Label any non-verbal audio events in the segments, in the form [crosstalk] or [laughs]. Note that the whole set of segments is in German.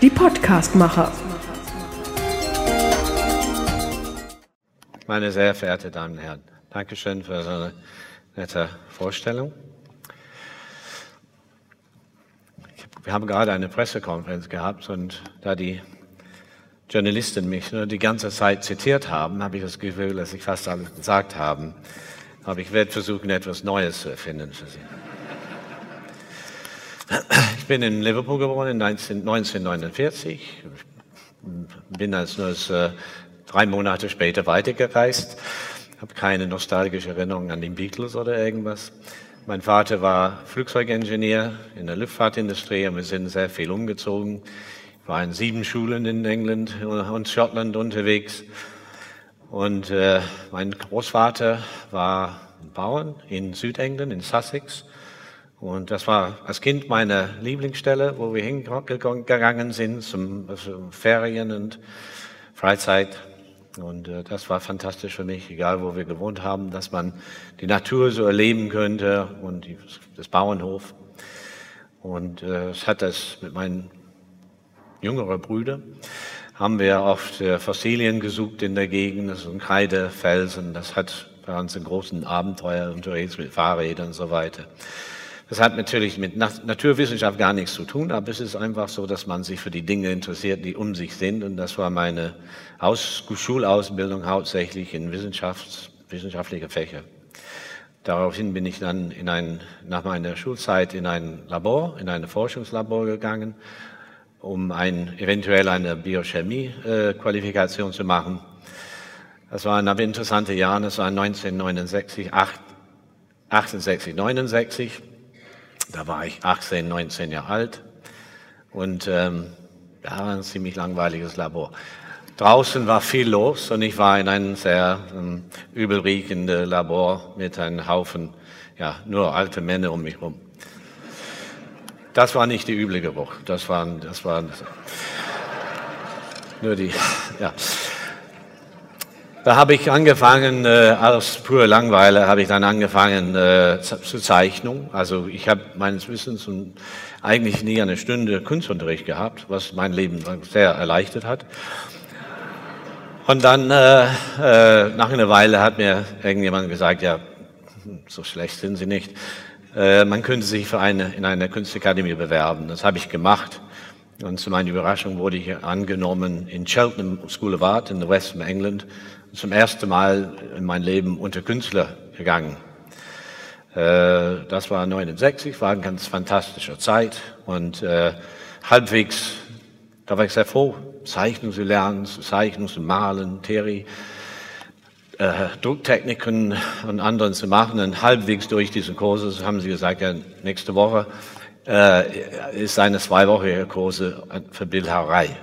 Die Podcastmacher. Meine sehr verehrten Damen und Herren, Dankeschön für so eine nette Vorstellung. Wir haben gerade eine Pressekonferenz gehabt und da die Journalisten mich nur die ganze Zeit zitiert haben, habe ich das Gefühl, dass ich fast alles gesagt habe. Aber ich werde versuchen, etwas Neues zu erfinden für Sie. Ich bin in Liverpool geboren 1949. Bin als nur äh, drei Monate später weitergereist. Habe keine nostalgische Erinnerung an die Beatles oder irgendwas. Mein Vater war Flugzeugingenieur in der Luftfahrtindustrie und wir sind sehr viel umgezogen. Ich war in sieben Schulen in England und Schottland unterwegs. Und äh, mein Großvater war Bauern in Südengland, in Sussex. Und das war als Kind meine Lieblingsstelle, wo wir hingegangen sind zum also Ferien und Freizeit. Und äh, das war fantastisch für mich, egal wo wir gewohnt haben, dass man die Natur so erleben könnte und die, das Bauernhof. Und äh, hat das mit meinen jüngeren Brüdern, haben wir oft äh, Fossilien gesucht in der Gegend, das sind Kreidefelsen, das hat bei uns einen großen Abenteuer unterwegs mit Fahrrädern und so weiter. Das hat natürlich mit Naturwissenschaft gar nichts zu tun, aber es ist einfach so, dass man sich für die Dinge interessiert, die um sich sind. Und das war meine Aus Schulausbildung hauptsächlich in Wissenschafts wissenschaftliche Fächer. Daraufhin bin ich dann in ein, nach meiner Schulzeit in ein Labor, in ein Forschungslabor gegangen, um ein, eventuell eine Biochemie-Qualifikation äh, zu machen. Das waren aber interessante Jahre, das war 1969, 68, 69. Da war ich 18, 19 Jahre alt und ähm, ja, ein ziemlich langweiliges Labor. Draußen war viel los und ich war in einem sehr ähm, übelriechenden Labor mit einem Haufen, ja, nur alte Männer um mich herum. Das war nicht die üble Geruch, das waren, das waren nur die, ja. Da habe ich angefangen, äh, als pure Langweile, habe ich dann angefangen äh, zu Zeichnung. Also ich habe meines Wissens eigentlich nie eine Stunde Kunstunterricht gehabt, was mein Leben sehr erleichtert hat. Und dann, äh, äh, nach einer Weile hat mir irgendjemand gesagt, ja, so schlecht sind Sie nicht. Äh, man könnte sich für eine, in einer Kunstakademie bewerben. Das habe ich gemacht. Und zu meiner Überraschung wurde ich angenommen in Cheltenham School of Art in the West of England zum ersten Mal in mein Leben unter Künstler gegangen. Äh, das war 69, war eine ganz fantastische Zeit und äh, halbwegs, da war ich sehr froh, Zeichnung zu lernen, Zeichnung zu malen, Theorie, äh, Drucktechniken und anderen zu machen. Und halbwegs durch diese Kurse haben sie gesagt, ja, nächste Woche ist eine zweiwöchige Kurse für Bildhauerei.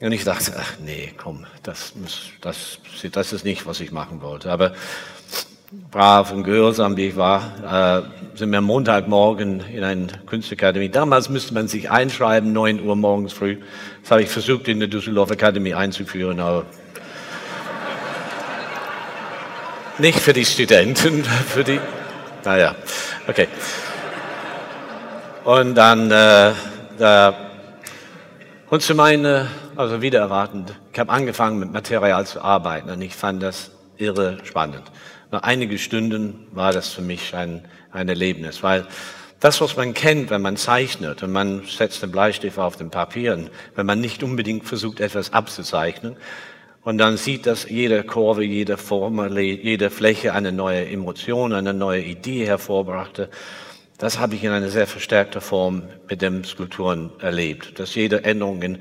Und ich dachte, ach nee, komm, das, das, das ist nicht, was ich machen wollte. Aber brav und gehörsam wie ich war, äh, sind wir Montagmorgen in eine Kunstakademie. Damals müsste man sich einschreiben, 9 Uhr morgens früh. Das habe ich versucht, in der Düsseldorf Akademie einzuführen, aber nicht für die Studenten, [laughs] für die, naja, okay. Und dann, äh, da, und zu meiner also wieder erwartend. Ich habe angefangen mit Material zu arbeiten und ich fand das irre spannend. Nach einige Stunden war das für mich ein, ein Erlebnis, weil das, was man kennt, wenn man zeichnet und man setzt den Bleistift auf den Papieren, wenn man nicht unbedingt versucht, etwas abzuzeichnen, und dann sieht, dass jede Kurve, jede Formel, jede Fläche eine neue Emotion, eine neue Idee hervorbrachte. Das habe ich in einer sehr verstärkter Form mit den Skulpturen erlebt, dass jede Änderung in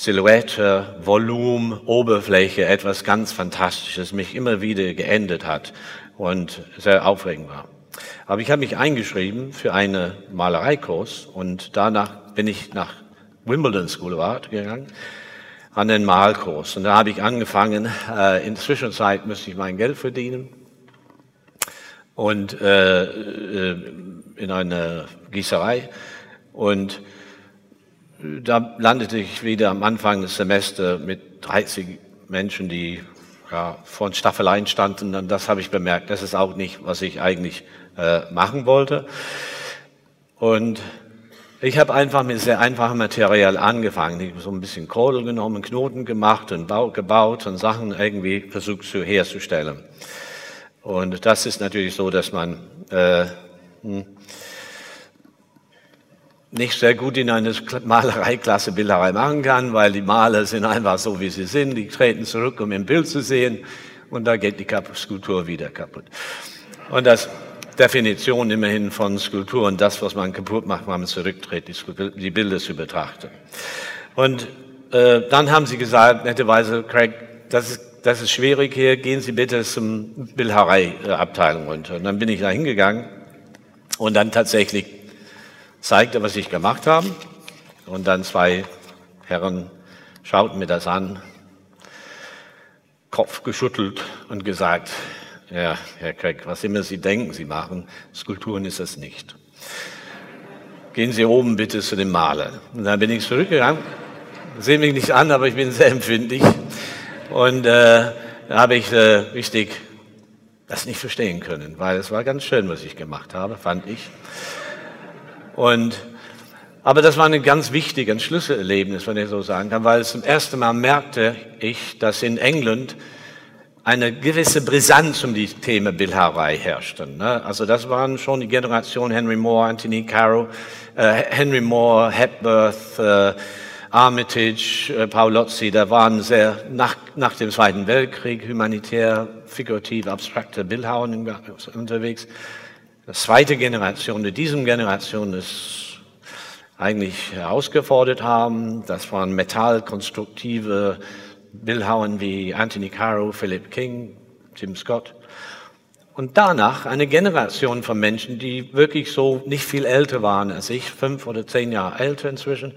Silhouette, Volumen, Oberfläche, etwas ganz Fantastisches mich immer wieder geendet hat und sehr aufregend war. Aber ich habe mich eingeschrieben für einen Malereikurs und danach bin ich nach Wimbledon School of Art gegangen an den Malkurs. Und da habe ich angefangen, äh, in der Zwischenzeit müsste ich mein Geld verdienen und äh, äh in einer Gießerei und da landete ich wieder am Anfang des Semesters mit 30 Menschen, die ja, vor Staffeleien standen. Und das habe ich bemerkt. Das ist auch nicht, was ich eigentlich äh, machen wollte. Und Ich habe einfach mit sehr einfachem Material angefangen. Ich habe so ein bisschen Kohle genommen, Knoten gemacht und gebaut und Sachen irgendwie versucht zu herzustellen. Und das ist natürlich so, dass man äh, hm, nicht sehr gut in eine Malereiklasse Bilderei machen kann, weil die Maler sind einfach so, wie sie sind. Die treten zurück, um im Bild zu sehen, und da geht die Skulptur wieder kaputt. Und das Definition immerhin von Skulpturen, das, was man kaputt macht, wenn man zurücktritt, die, Bilder zu betrachten. Und äh, dann haben sie gesagt, netterweise, Craig, das ist, das ist schwierig hier, gehen Sie bitte zum Bildhauerei-Abteilung runter. Und dann bin ich da hingegangen und dann tatsächlich zeigte, was ich gemacht habe. Und dann zwei Herren schauten mir das an, Kopf geschüttelt und gesagt, ja, Herr Craig, was immer Sie denken, Sie machen, Skulpturen ist es nicht. Gehen Sie oben bitte zu dem Maler. Und dann bin ich zurückgegangen. Sehen mich nicht an, aber ich bin sehr empfindlich. Und äh, da habe ich äh, richtig das nicht verstehen können, weil es war ganz schön, was ich gemacht habe, fand ich. Und aber das war ein ganz wichtiges Schlüsselerlebnis, wenn ich so sagen kann, weil zum ersten Mal merkte ich, dass in England eine gewisse Brisanz um die Themen Bildhauerei herrschte. Ne? Also das waren schon die Generation Henry Moore, Anthony Caro, äh, Henry Moore, Hepworth, äh, Armitage, äh, Paolozzi, da waren sehr nach, nach dem Zweiten Weltkrieg humanitär, figurativ, abstrakte Bildhauer unterwegs. Die zweite Generation, die diesem Generation ist eigentlich herausgefordert haben, das waren metallkonstruktive Bildhauern wie Anthony Caro, Philip King, Tim Scott. Und danach eine Generation von Menschen, die wirklich so nicht viel älter waren als ich, fünf oder zehn Jahre älter inzwischen.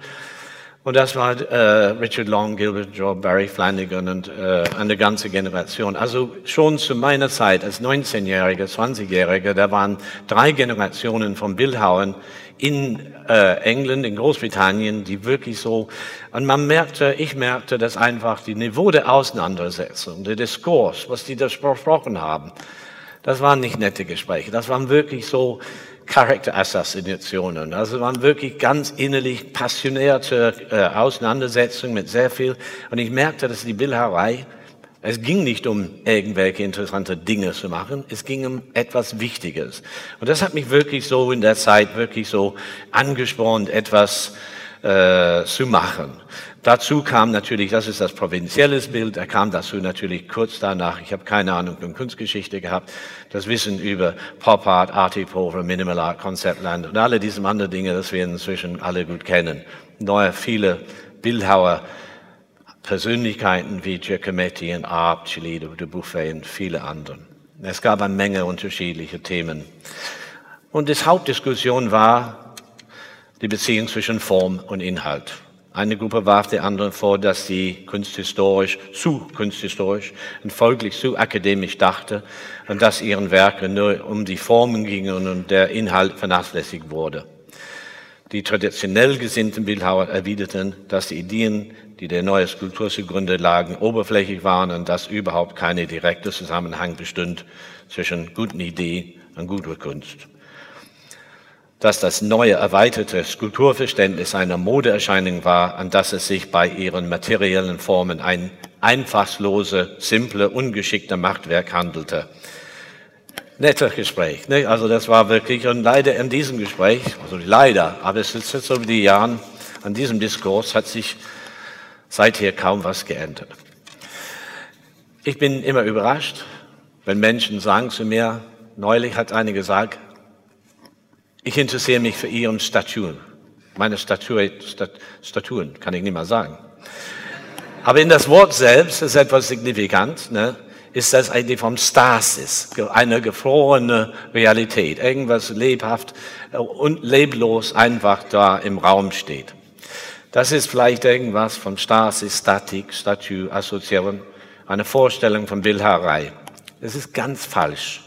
Und das war äh, Richard Long, Gilbert Job, Barry Flanagan und äh, eine ganze Generation. Also schon zu meiner Zeit als 19-Jähriger, 20-Jähriger, da waren drei Generationen von Bildhauern in äh, England, in Großbritannien, die wirklich so, und man merkte, ich merkte, dass einfach die Niveau der Auseinandersetzung, der Diskurs, was die da besprochen haben, das waren nicht nette Gespräche, das waren wirklich so Charakterassassinationen, also waren wirklich ganz innerlich passionierte äh, Auseinandersetzungen mit sehr viel, und ich merkte, dass die Bildhauerei es ging nicht um irgendwelche interessante Dinge zu machen, es ging um etwas Wichtiges. Und das hat mich wirklich so in der Zeit wirklich so angespornt, etwas äh, zu machen. Dazu kam natürlich, das ist das provinzielles Bild, er kam dazu natürlich kurz danach, ich habe keine Ahnung von Kunstgeschichte gehabt, das Wissen über Pop Art, Art Decover, Minimal Art, Conceptland und alle diese anderen Dinge, das wir inzwischen alle gut kennen. Neue, viele Bildhauer Persönlichkeiten wie Giacometti und Arp, Chile, de Buffet und viele andere. Es gab eine Menge unterschiedliche Themen. Und die Hauptdiskussion war die Beziehung zwischen Form und Inhalt. Eine Gruppe warf der anderen vor, dass sie kunsthistorisch, zu kunsthistorisch und folglich zu akademisch dachte und dass ihren Werke nur um die Formen gingen und der Inhalt vernachlässigt wurde. Die traditionell gesinnten Bildhauer erwiderten, dass die Ideen die der neue Skulptur zugrunde lagen, oberflächlich waren und dass überhaupt keine direkte Zusammenhang bestund zwischen guten Ideen und guter Kunst. Dass das neue erweiterte Skulpturverständnis einer Modeerscheinung war, an das es sich bei ihren materiellen Formen ein einfachslose, simple, ungeschickte Machtwerk handelte. Netter Gespräch. Ne? Also das war wirklich, und leider in diesem Gespräch, also leider, aber es ist jetzt über die Jahre, an diesem Diskurs hat sich seither kaum was geändert. Ich bin immer überrascht, wenn Menschen sagen zu mir, neulich hat eine gesagt, ich interessiere mich für Ihren Statuen. Meine Statue, Stat, Statuen kann ich nicht mal sagen. Aber in das Wort selbst ist etwas signifikant, ne? ist das eigentlich vom Stasis, eine gefrorene Realität, irgendwas lebhaft und leblos einfach da im Raum steht. Das ist vielleicht irgendwas von Stasis, Statik, Statue, Assoziation, eine Vorstellung von Bildhauerei. Das ist ganz falsch.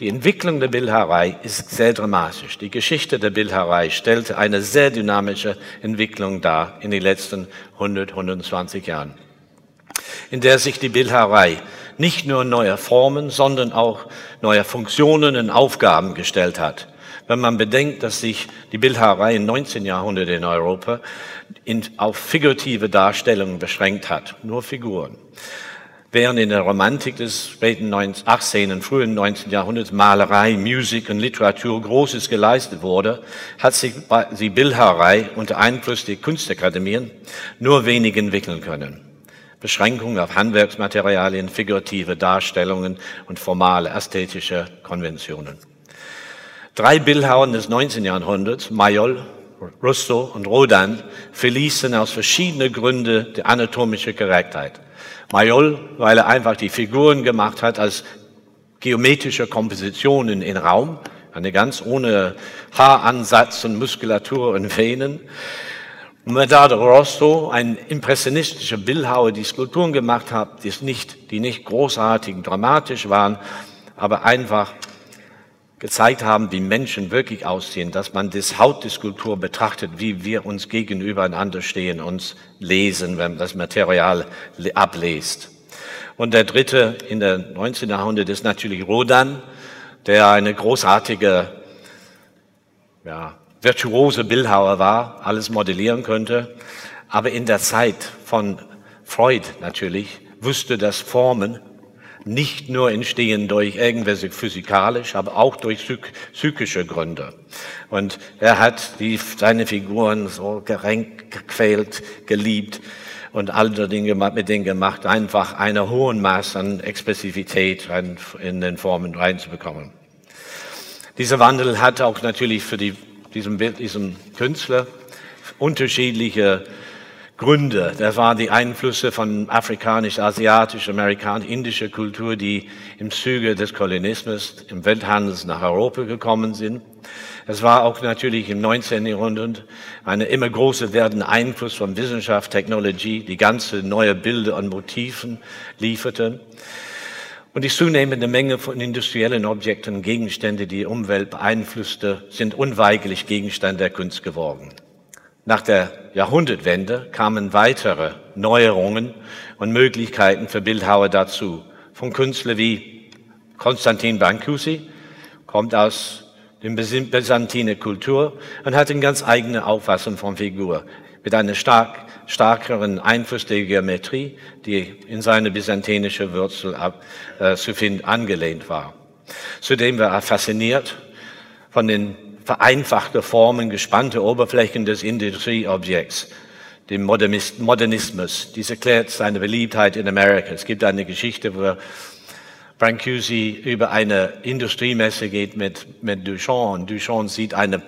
Die Entwicklung der Bildhauerei ist sehr dramatisch. Die Geschichte der Bildhauerei stellte eine sehr dynamische Entwicklung dar in den letzten 100, 120 Jahren, in der sich die Bildhauerei nicht nur neue Formen, sondern auch neue Funktionen und Aufgaben gestellt hat. wenn man bedenkt, dass sich die Bildhauerei im 19. Jahrhundert in Europa in, auf figurative Darstellungen beschränkt hat, nur Figuren. Während in der Romantik des späten 18. und frühen 19. Jahrhunderts Malerei, Musik und Literatur Großes geleistet wurde, hat sich die Bildhauerei unter Einfluss der Kunstakademien nur wenig entwickeln können. Beschränkungen auf Handwerksmaterialien, figurative Darstellungen und formale ästhetische Konventionen. Drei Bildhauern des 19. Jahrhunderts, Mayol, Russo und Rodin, verließen aus verschiedenen Gründen die anatomische Korrektheit. Mayol, weil er einfach die Figuren gemacht hat als geometrische Kompositionen in Raum, eine ganz ohne Haaransatz und Muskulatur und Venen. Medard Rosso, ein impressionistischer Bildhauer, die Skulpturen gemacht hat, die nicht, die nicht großartig dramatisch waren, aber einfach gezeigt haben, wie Menschen wirklich aussehen, dass man das Haut der Skulptur betrachtet, wie wir uns gegenüber einander stehen, uns lesen, wenn man das Material ablest. Und der dritte in der 19. Jahrhundert ist natürlich Rodan, der eine großartige, ja, virtuose Bildhauer war, alles modellieren könnte. Aber in der Zeit von Freud natürlich wusste, dass Formen nicht nur entstehen durch irgendwelche physikalisch, aber auch durch psychische Gründe. Und er hat die, seine Figuren so gerenkt, gequält, geliebt und andere Dinge mit denen gemacht, einfach eine hohen Maß an Expressivität in den Formen reinzubekommen. Dieser Wandel hat auch natürlich für die, diesen, diesen Künstler unterschiedliche Gründe. Das waren die Einflüsse von afrikanisch, asiatisch, amerikanisch, indischer Kultur, die im Zuge des Kolonismus, im Welthandels nach Europa gekommen sind. Es war auch natürlich im 19. Jahrhundert eine immer größer werdende Einfluss von Wissenschaft, Technologie, die ganze neue Bilder und Motiven lieferte. Und die zunehmende Menge von industriellen Objekten und Gegenständen, die die Umwelt beeinflusste, sind unweigerlich Gegenstand der Kunst geworden. Nach der Jahrhundertwende kamen weitere Neuerungen und Möglichkeiten für Bildhauer dazu. Von Künstlern wie Konstantin Brancusi, kommt aus der byzantiner Kultur und hat eine ganz eigene Auffassung von Figur mit einer stark, stärkeren Einfluss der Geometrie, die in seine byzantinische Wurzel ab, äh, zu finden angelehnt war. Zudem war er fasziniert von den vereinfachte Formen, gespannte Oberflächen des Industrieobjekts, dem Modernismus. Dies erklärt seine Beliebtheit in Amerika. Es gibt eine Geschichte, wo Brancusi über eine Industriemesse geht mit, mit Duchamp und Duchamp sieht eine,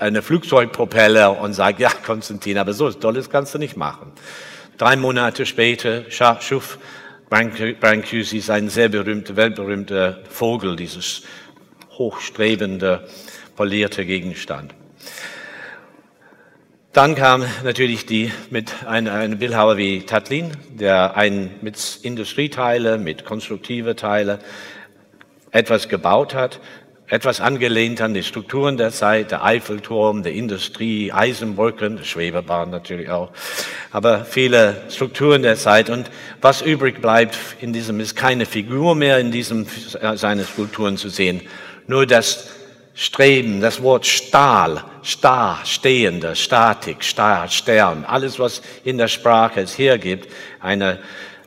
eine Flugzeugpropeller und sagt, ja, Konstantin, aber so Tolles kannst du nicht machen. Drei Monate später schuf Brancusi seinen sehr berühmten, weltberühmten Vogel, dieses hochstrebende polierte Gegenstand. Dann kam natürlich die mit einem ein Bildhauer wie Tatlin, der ein, mit Industrieteile, mit konstruktive Teile etwas gebaut hat, etwas angelehnt an die Strukturen der Zeit, der Eiffelturm, der Industrie, Eisenbrücken, Schwebebahn natürlich auch, aber viele Strukturen der Zeit. Und was übrig bleibt in diesem ist keine Figur mehr in diesem seine Skulpturen zu sehen, nur das Streben, das Wort Stahl, Star, Stehende, Statik, Star, Stern, alles, was in der Sprache es hergibt, eine,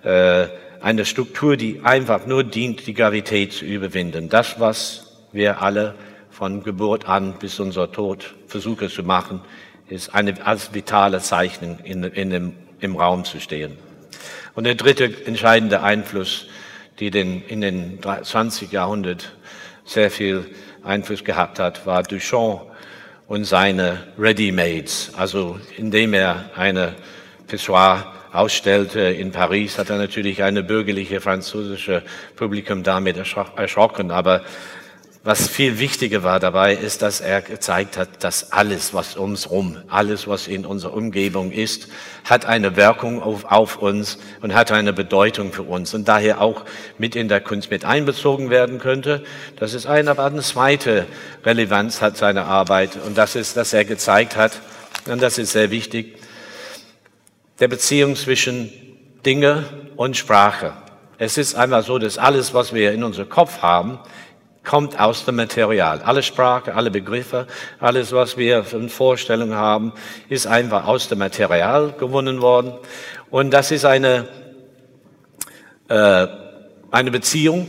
äh, eine Struktur, die einfach nur dient, die Gravität zu überwinden. Das, was wir alle von Geburt an bis unser Tod versuchen zu machen, ist eine als vitale Zeichnung in, in dem, im Raum zu stehen. Und der dritte entscheidende Einfluss, die den, in den 20 Jahrhundert sehr viel Einfluss gehabt hat, war Duchamp und seine Ready-Mades. Also indem er eine Pissoir ausstellte in Paris, hat er natürlich eine bürgerliche französische Publikum damit erschrocken. Aber was viel wichtiger war dabei, ist, dass er gezeigt hat, dass alles, was ums rum, alles, was in unserer Umgebung ist, hat eine Wirkung auf, auf uns und hat eine Bedeutung für uns und daher auch mit in der Kunst mit einbezogen werden könnte. Das ist eine, aber eine zweite Relevanz hat seine Arbeit und das ist, dass er gezeigt hat, und das ist sehr wichtig, der Beziehung zwischen Dinge und Sprache. Es ist einfach so, dass alles, was wir in unserem Kopf haben, kommt aus dem Material. Alle Sprache, alle Begriffe, alles, was wir von Vorstellungen haben, ist einfach aus dem Material gewonnen worden. Und das ist eine, äh, eine Beziehung,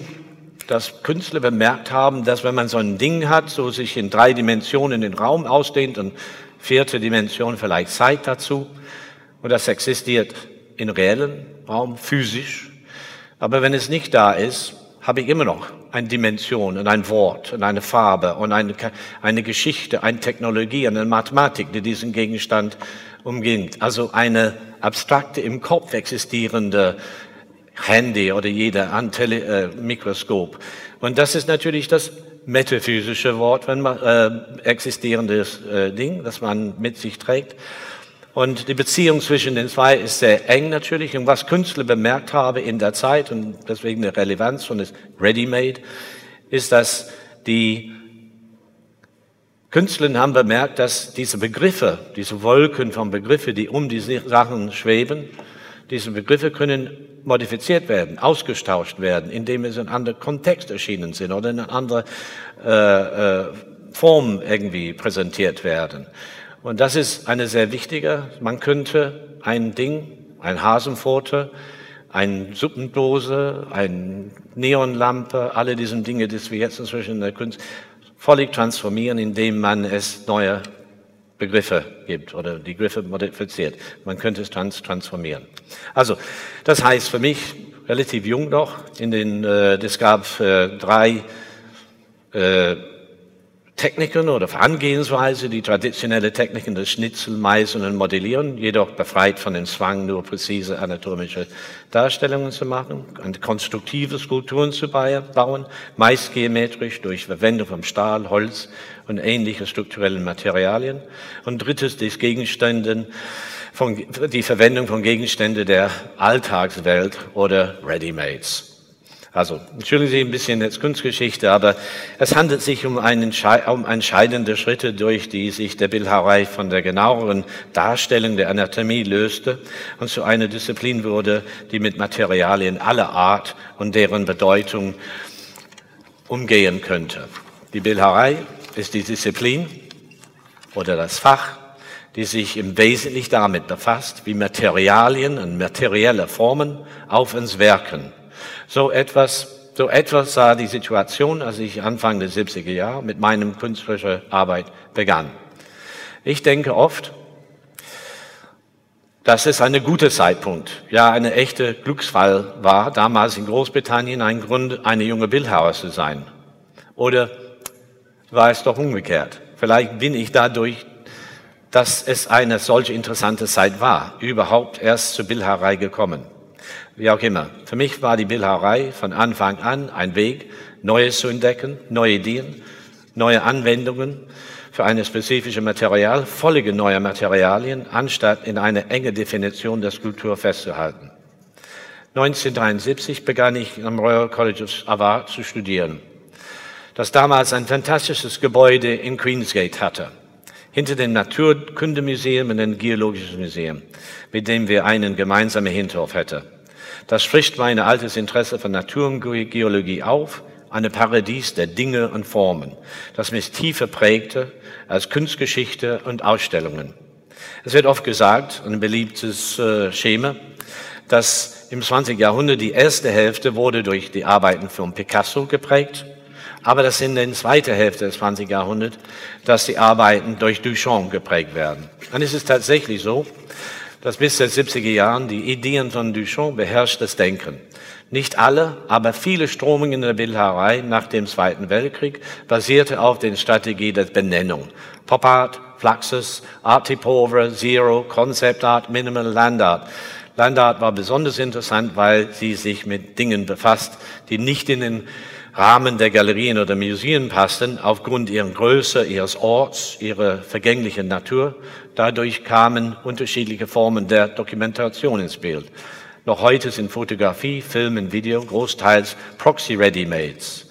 dass Künstler bemerkt haben, dass wenn man so ein Ding hat, so sich in drei Dimensionen den Raum ausdehnt und vierte Dimension vielleicht Zeit dazu, und das existiert in reellen Raum, physisch, aber wenn es nicht da ist, habe ich immer noch eine Dimension und ein Wort und eine Farbe und eine, eine Geschichte, eine Technologie, eine Mathematik, die diesen Gegenstand umgingt. Also eine abstrakte, im Kopf existierende Handy oder jeder Antele äh, Mikroskop. Und das ist natürlich das metaphysische Wort, wenn man äh, existierendes äh, Ding, das man mit sich trägt. Und die Beziehung zwischen den zwei ist sehr eng natürlich. Und was Künstler bemerkt habe in der Zeit und deswegen die Relevanz von das Ready-Made, ist, dass die Künstler haben bemerkt, dass diese Begriffe, diese Wolken von Begriffe, die um diese Sachen schweben, diese Begriffe können modifiziert werden, ausgetauscht werden, indem es in einem anderen Kontext erschienen sind oder in einer anderen äh, äh, Form irgendwie präsentiert werden. Und das ist eine sehr wichtige. Man könnte ein Ding, ein Hasenpfote, eine Suppendose, eine Neonlampe, alle diese Dinge, die wir jetzt inzwischen in der Kunst völlig transformieren, indem man es neue Begriffe gibt oder die Begriffe modifiziert. Man könnte es trans transformieren. Also, das heißt für mich relativ jung noch. In den, äh, es gab äh, drei äh, Techniken oder Herangehensweise, die traditionelle Techniken des Schnitzel, Meißeln und Modellieren, jedoch befreit von dem Zwang, nur präzise anatomische Darstellungen zu machen, konstruktive Skulpturen zu bauen, meist geometrisch durch Verwendung von Stahl, Holz und ähnliche strukturellen Materialien. Und drittens, die Gegenständen, von, die Verwendung von Gegenständen der Alltagswelt oder Ready-Mades. Also, entschuldigen Sie ein bisschen jetzt Kunstgeschichte, aber es handelt sich um, einen, um entscheidende Schritte, durch die sich der Bildhauerei von der genaueren Darstellung der Anatomie löste und zu einer Disziplin wurde, die mit Materialien aller Art und deren Bedeutung umgehen könnte. Die Bildhauerei ist die Disziplin oder das Fach, die sich im Wesentlichen damit befasst, wie Materialien und materielle Formen auf uns wirken so etwas, so etwas sah die Situation, als ich Anfang der 70er Jahre mit meinem künstlerischen Arbeit begann. Ich denke oft, dass es ein guter Zeitpunkt, ja, eine echte Glücksfall war, damals in Großbritannien ein Grund, eine junge Bildhauer zu sein. Oder war es doch umgekehrt? Vielleicht bin ich dadurch, dass es eine solche interessante Zeit war, überhaupt erst zur Bildhauerei gekommen. Wie auch immer. Für mich war die Bildhauerei von Anfang an ein Weg, Neues zu entdecken, neue Ideen, neue Anwendungen für eine spezifische Material, völlige neue Materialien, anstatt in eine enge Definition der Skulptur festzuhalten. 1973 begann ich am Royal College of Art zu studieren, das damals ein fantastisches Gebäude in Queensgate hatte, hinter dem Naturkundemuseum und dem Geologischen Museum, mit dem wir einen gemeinsamen Hinterhof hätten. Das spricht mein altes Interesse für Natur und Geologie auf, eine Paradies der Dinge und Formen, das mich tiefer prägte als Kunstgeschichte und Ausstellungen. Es wird oft gesagt, ein beliebtes äh, Schema, dass im 20. Jahrhundert die erste Hälfte wurde durch die Arbeiten von Picasso geprägt, aber dass in der zweiten Hälfte des 20. Jahrhunderts, dass die Arbeiten durch Duchamp geprägt werden. Es ist tatsächlich so, dass bis den 70er Jahren die Ideen von Duchamp beherrscht das Denken. Nicht alle, aber viele Strömungen in der Bildhauerei nach dem Zweiten Weltkrieg basierte auf den Strategie der Benennung. Pop Art, Fluxus, Art Typova, Zero, Concept Art, Minimal Land Art. Land Art war besonders interessant, weil sie sich mit Dingen befasst, die nicht in den Rahmen der Galerien oder Museen passten, aufgrund ihrer Größe, ihres Orts, ihrer vergänglichen Natur. Dadurch kamen unterschiedliche Formen der Dokumentation ins Bild. Noch heute sind Fotografie, Film und Video großteils Proxy-Ready-Mades.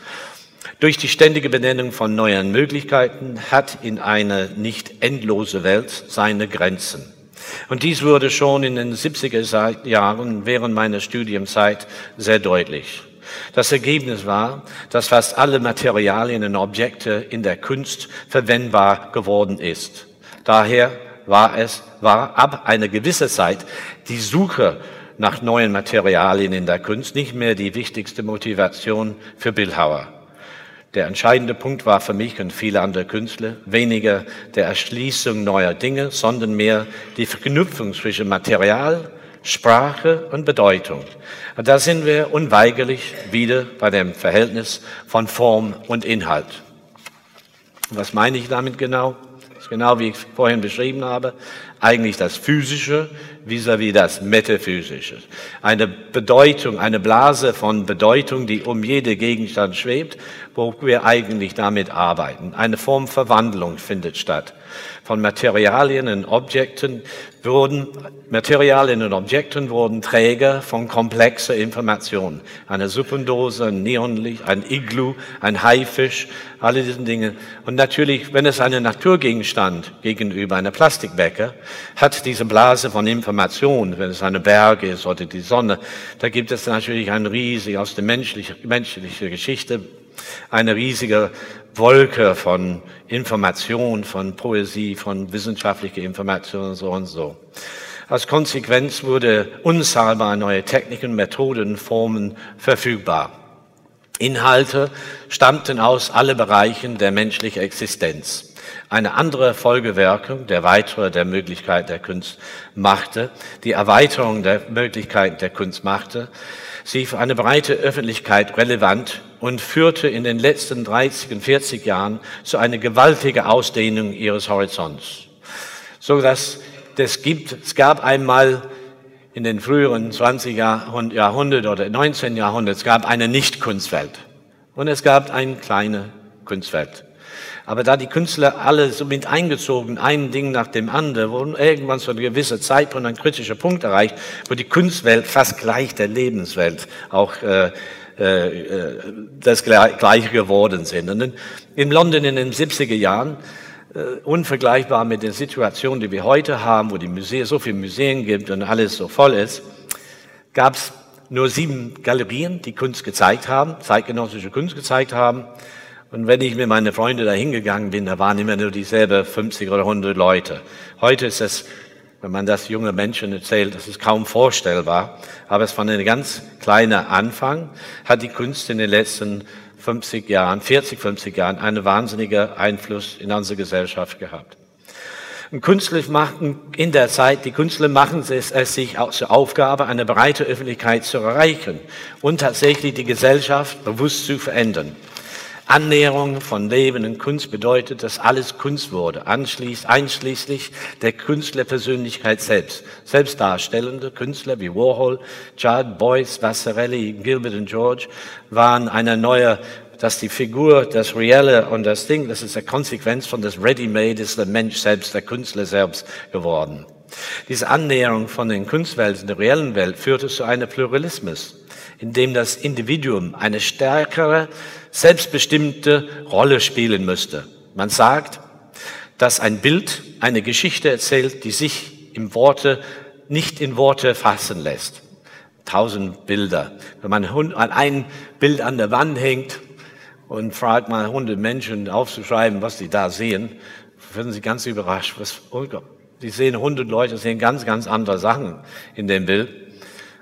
Durch die ständige Benennung von neuen Möglichkeiten hat in eine nicht endlose Welt seine Grenzen. Und dies wurde schon in den 70er Jahren während meiner Studienzeit sehr deutlich. Das Ergebnis war, dass fast alle Materialien und Objekte in der Kunst verwendbar geworden ist. Daher war es, war ab einer gewissen Zeit die Suche nach neuen Materialien in der Kunst nicht mehr die wichtigste Motivation für Bildhauer. Der entscheidende Punkt war für mich und viele andere Künstler weniger der Erschließung neuer Dinge, sondern mehr die Verknüpfung zwischen Material, Sprache und Bedeutung. Da sind wir unweigerlich wieder bei dem Verhältnis von Form und Inhalt. Was meine ich damit genau? Das ist genau wie ich vorhin beschrieben habe eigentlich das Physische vis-à-vis -vis das Metaphysische. Eine Bedeutung, eine Blase von Bedeutung, die um jede Gegenstand schwebt, wo wir eigentlich damit arbeiten. Eine Form Verwandlung findet statt. Von Materialien und Objekten wurden, Materialien und Objekten wurden Träger von komplexer Information. Eine Suppendose, ein Neonlicht, ein Iglu, ein Haifisch, alle diese Dinge. Und natürlich, wenn es einen Naturgegenstand gegenüber einer Plastikbäcker hat diese Blase von Information, wenn es eine Berg ist oder die Sonne, da gibt es natürlich ein riesig aus der menschlichen, menschlichen Geschichte eine riesige Wolke von Information, von Poesie, von wissenschaftlicher Information und so und so. Als Konsequenz wurde unzahlbar neue Techniken, Methoden, Formen verfügbar. Inhalte stammten aus alle Bereichen der menschlichen Existenz. Eine andere Folgewirkung, der weitere der Möglichkeit der Kunst machte, die Erweiterung der Möglichkeit der Kunst machte, sie für eine breite Öffentlichkeit relevant und führte in den letzten 30 und 40 Jahren zu einer gewaltigen Ausdehnung ihres Horizonts. So dass es gibt, es gab einmal in den früheren 20 Jahrhundert oder 19. Jahrhundert, es gab eine Nicht-Kunstwelt und es gab eine kleine Kunstwelt. Aber da die Künstler alle so mit eingezogen, ein Ding nach dem anderen, wurden irgendwann so eine gewisse Zeit und ein kritischer Punkt erreicht, wo die Kunstwelt fast gleich der Lebenswelt auch äh, äh, das Gleiche geworden sind. Und in London in den 70er Jahren, äh, unvergleichbar mit der Situation, die wir heute haben, wo die Museen, so viele Museen gibt und alles so voll ist, gab es nur sieben Galerien, die Kunst gezeigt haben, zeitgenössische Kunst gezeigt haben. Und wenn ich mit meinen Freunden da hingegangen bin, da waren immer nur dieselbe 50 oder 100 Leute. Heute ist es, wenn man das junge Menschen erzählt, das ist kaum vorstellbar. Aber es war ein ganz kleiner Anfang, hat die Kunst in den letzten 50 Jahren, 40, 50 Jahren einen wahnsinnigen Einfluss in unsere Gesellschaft gehabt. Und Künstler machen in der Zeit, die Künstler machen es, es sich auch zur Aufgabe, eine breite Öffentlichkeit zu erreichen und tatsächlich die Gesellschaft bewusst zu verändern. Annäherung von Leben und Kunst bedeutet, dass alles Kunst wurde, einschließlich der Künstlerpersönlichkeit selbst. Selbstdarstellende Künstler wie Warhol, Judd, Boyce, Vasarelli, Gilbert und George waren eine neue dass die Figur, das Reelle und das Ding, das ist eine Konsequenz von das Ready-Made, ist der Mensch selbst, der Künstler selbst geworden. Diese Annäherung von den Kunstwelten der reellen Welt führte zu einem Pluralismus, in dem das Individuum eine stärkere selbstbestimmte Rolle spielen müsste. Man sagt, dass ein Bild eine Geschichte erzählt, die sich im Worte, nicht in Worte fassen lässt. Tausend Bilder. Wenn man ein Bild an der Wand hängt und fragt mal hundert Menschen aufzuschreiben, was sie da sehen, werden sie ganz überrascht. Was, sie sehen hundert Leute, sehen ganz, ganz andere Sachen in dem Bild.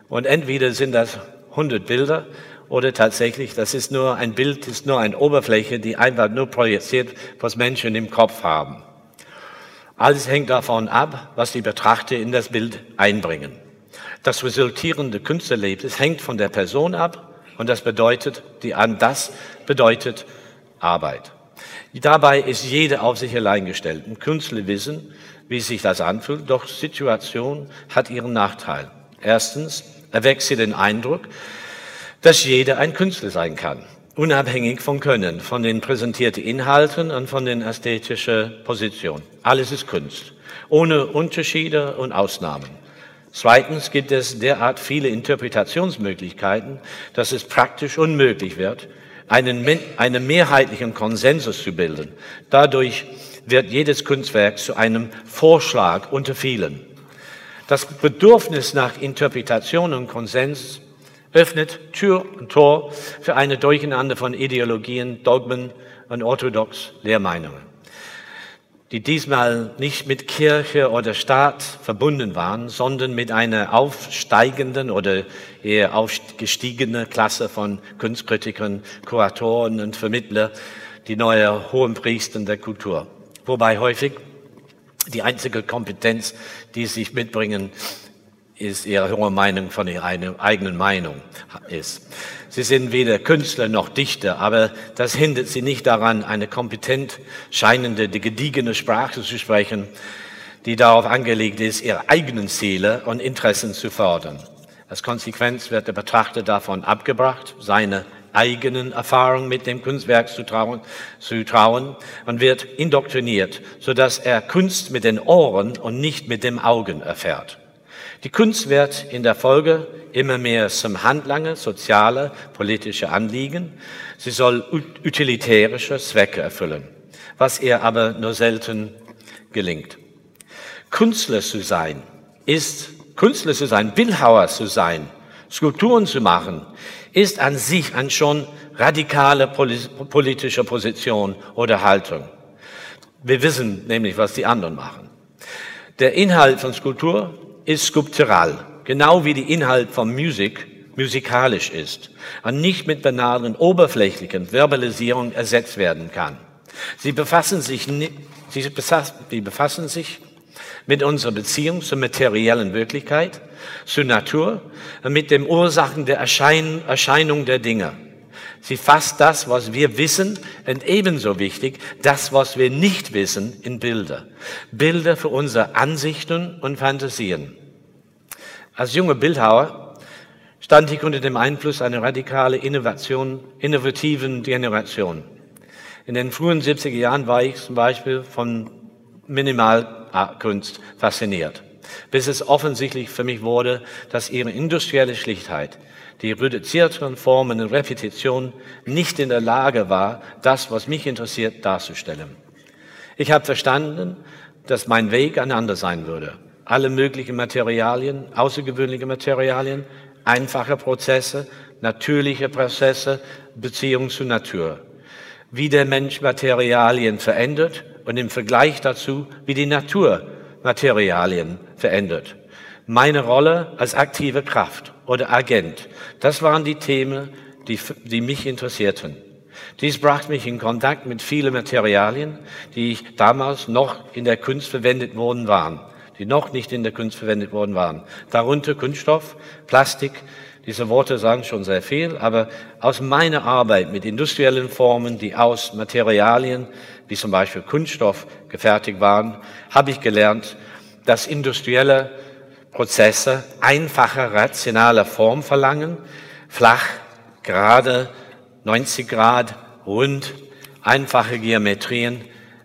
Und entweder sind das hundert Bilder oder tatsächlich, das ist nur ein Bild, ist nur eine Oberfläche, die einfach nur projiziert, was Menschen im Kopf haben. Alles hängt davon ab, was die Betrachter in das Bild einbringen. Das resultierende Künstlerlebnis hängt von der Person ab und das bedeutet, die an das bedeutet Arbeit. Dabei ist jeder auf sich allein gestellt. Ein Künstler wissen, wie sich das anfühlt, doch Situation hat ihren Nachteil. Erstens erweckt sie den Eindruck, dass jeder ein Künstler sein kann, unabhängig von Können, von den präsentierten Inhalten und von den ästhetischen Positionen. Alles ist Kunst, ohne Unterschiede und Ausnahmen. Zweitens gibt es derart viele Interpretationsmöglichkeiten, dass es praktisch unmöglich wird, einen, einen mehrheitlichen Konsensus zu bilden. Dadurch wird jedes Kunstwerk zu einem Vorschlag unter vielen. Das Bedürfnis nach Interpretation und Konsens öffnet Tür und Tor für eine Durcheinander von Ideologien, Dogmen und orthodox Lehrmeinungen, die diesmal nicht mit Kirche oder Staat verbunden waren, sondern mit einer aufsteigenden oder eher aufgestiegenen Klasse von Kunstkritikern, Kuratoren und Vermittler, die neue Hohenpriester der Kultur. Wobei häufig die einzige Kompetenz, die sie mitbringen, ist ihre hohe Meinung von ihrer eigenen Meinung ist. Sie sind weder Künstler noch Dichter, aber das hindert sie nicht daran, eine kompetent scheinende, gediegene Sprache zu sprechen, die darauf angelegt ist, ihre eigenen Ziele und Interessen zu fördern. Als Konsequenz wird der Betrachter davon abgebracht, seine eigenen Erfahrungen mit dem Kunstwerk zu trauen, zu trauen und wird indoktriniert, sodass er Kunst mit den Ohren und nicht mit den Augen erfährt. Die Kunst wird in der Folge immer mehr zum Handlanger soziale, politische Anliegen. Sie soll utilitärische Zwecke erfüllen, was ihr aber nur selten gelingt. Künstler zu sein ist, Künstler zu sein, Bildhauer zu sein, Skulpturen zu machen, ist an sich ein schon radikale politische Position oder Haltung. Wir wissen nämlich, was die anderen machen. Der Inhalt von Skulptur ist skulptural, genau wie die Inhalt von Musik musikalisch ist und nicht mit banalen, oberflächlichen Verbalisierung ersetzt werden kann. Sie befassen sich, sie befassen sich mit unserer Beziehung zur materiellen Wirklichkeit, zur Natur und mit den Ursachen der Erschein Erscheinung der Dinge. Sie fasst das, was wir wissen, und ebenso wichtig, das, was wir nicht wissen, in Bilder. Bilder für unsere Ansichten und Fantasien. Als junger Bildhauer stand ich unter dem Einfluss einer radikalen Innovation, innovativen Generation. In den frühen 70er Jahren war ich zum Beispiel von Minimalkunst fasziniert, bis es offensichtlich für mich wurde, dass ihre industrielle Schlichtheit, die reduzierten Formen und Repetition nicht in der Lage war, das, was mich interessiert, darzustellen. Ich habe verstanden, dass mein Weg ein anderer sein würde. Alle möglichen Materialien, außergewöhnliche Materialien, einfache Prozesse, natürliche Prozesse, Beziehung zur Natur. Wie der Mensch Materialien verändert und im Vergleich dazu, wie die Natur Materialien verändert. Meine Rolle als aktive Kraft oder Agent, das waren die Themen, die, die mich interessierten. Dies brachte mich in Kontakt mit vielen Materialien, die damals noch in der Kunst verwendet worden waren, die noch nicht in der Kunst verwendet worden waren. Darunter Kunststoff, Plastik, diese Worte sagen schon sehr viel, aber aus meiner Arbeit mit industriellen Formen, die aus Materialien wie zum Beispiel Kunststoff gefertigt waren, habe ich gelernt, dass industrielle Prozesse einfache, rationale Form verlangen, flach, gerade, 90 Grad, rund, einfache Geometrien,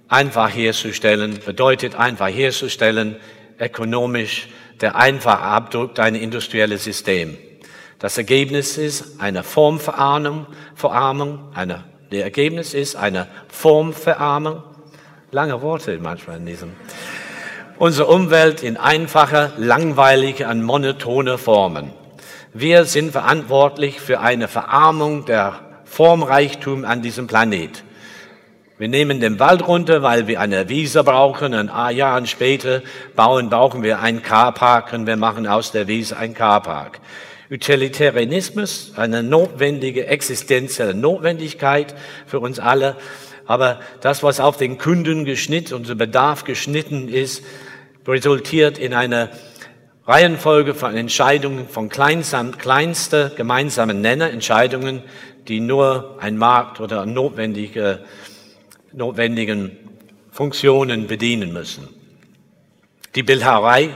einfach herzustellen, bedeutet einfach herzustellen, ökonomisch, der einfache Abdruck eines industriellen Systems. Das Ergebnis ist eine Formverarmung, Verarmung, eine, der Ergebnis ist eine Formverarmung. Lange Worte manchmal in diesem. Unsere Umwelt in einfache, langweilige und monotone Formen. Wir sind verantwortlich für eine Verarmung der Formreichtum an diesem Planet. Wir nehmen den Wald runter, weil wir eine Wiese brauchen und ein Jahr später bauen, brauchen wir einen Carpark und wir machen aus der Wiese einen Carpark. Utilitarianismus, eine notwendige existenzielle Notwendigkeit für uns alle. Aber das, was auf den Kunden geschnitten, unser Bedarf geschnitten ist, resultiert in einer Reihenfolge von Entscheidungen von kleinsam, kleinster gemeinsamen Nenner, Entscheidungen, die nur ein Markt oder notwendige, notwendigen Funktionen bedienen müssen. Die Bildhauerei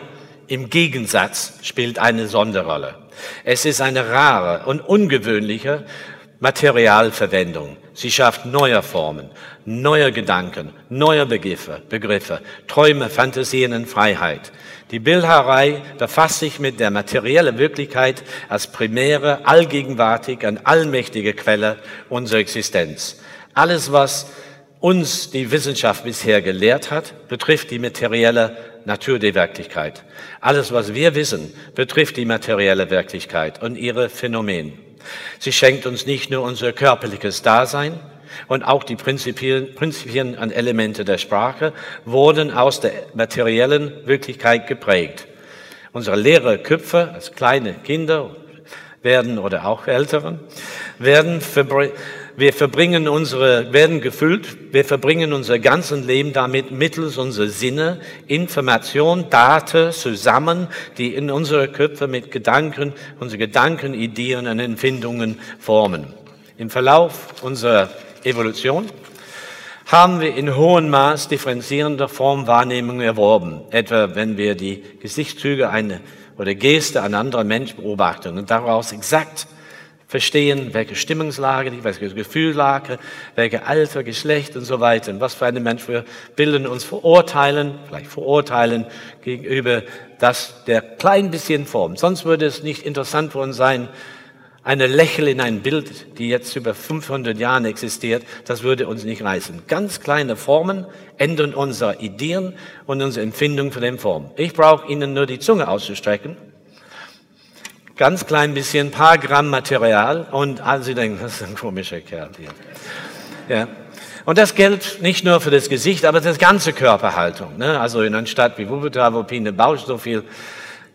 im Gegensatz spielt eine Sonderrolle. Es ist eine rare und ungewöhnliche Materialverwendung. Sie schafft neue Formen, neue Gedanken, neue Begriffe, Begriffe, Träume, Fantasien und Freiheit. Die Bildhauerei befasst sich mit der materiellen Wirklichkeit als primäre, allgegenwärtige und allmächtige Quelle unserer Existenz. Alles, was uns die Wissenschaft bisher gelehrt hat, betrifft die materielle Natur der Wirklichkeit. Alles, was wir wissen, betrifft die materielle Wirklichkeit und ihre Phänomene. Sie schenkt uns nicht nur unser körperliches Dasein, und auch die Prinzipien, Prinzipien und Elemente der Sprache wurden aus der materiellen Wirklichkeit geprägt. Unsere leere Köpfe als kleine Kinder werden oder auch Älteren werden wir verbringen unsere, werden gefüllt, wir verbringen unser ganzes Leben damit mittels unserer Sinne, Information, Daten zusammen, die in unsere Köpfe mit Gedanken, unsere Gedanken, Ideen und Empfindungen formen. Im Verlauf unserer Evolution haben wir in hohem Maß differenzierende Formwahrnehmungen erworben. Etwa wenn wir die Gesichtszüge eine, oder Geste an anderer Mensch beobachten und daraus exakt verstehen, welche Stimmungslage, welche Gefühllage, welche Alter, Geschlecht und so weiter. Und was für eine Mensch wir bilden uns verurteilen, vielleicht verurteilen gegenüber das der klein bisschen Form. Sonst würde es nicht interessant für uns sein, eine Lächel in ein Bild, die jetzt über 500 Jahren existiert, das würde uns nicht reißen. Ganz kleine Formen ändern unsere Ideen und unsere Empfindung von den Formen. Ich brauche Ihnen nur die Zunge auszustrecken. Ganz klein bisschen, paar Gramm Material und alle Sie denken, das ist ein komischer Kerl hier. Ja. Und das gilt nicht nur für das Gesicht, aber das ganze Körperhaltung. Ne? Also in einer Stadt wie Wuppertal, wo Pine Bausch so viel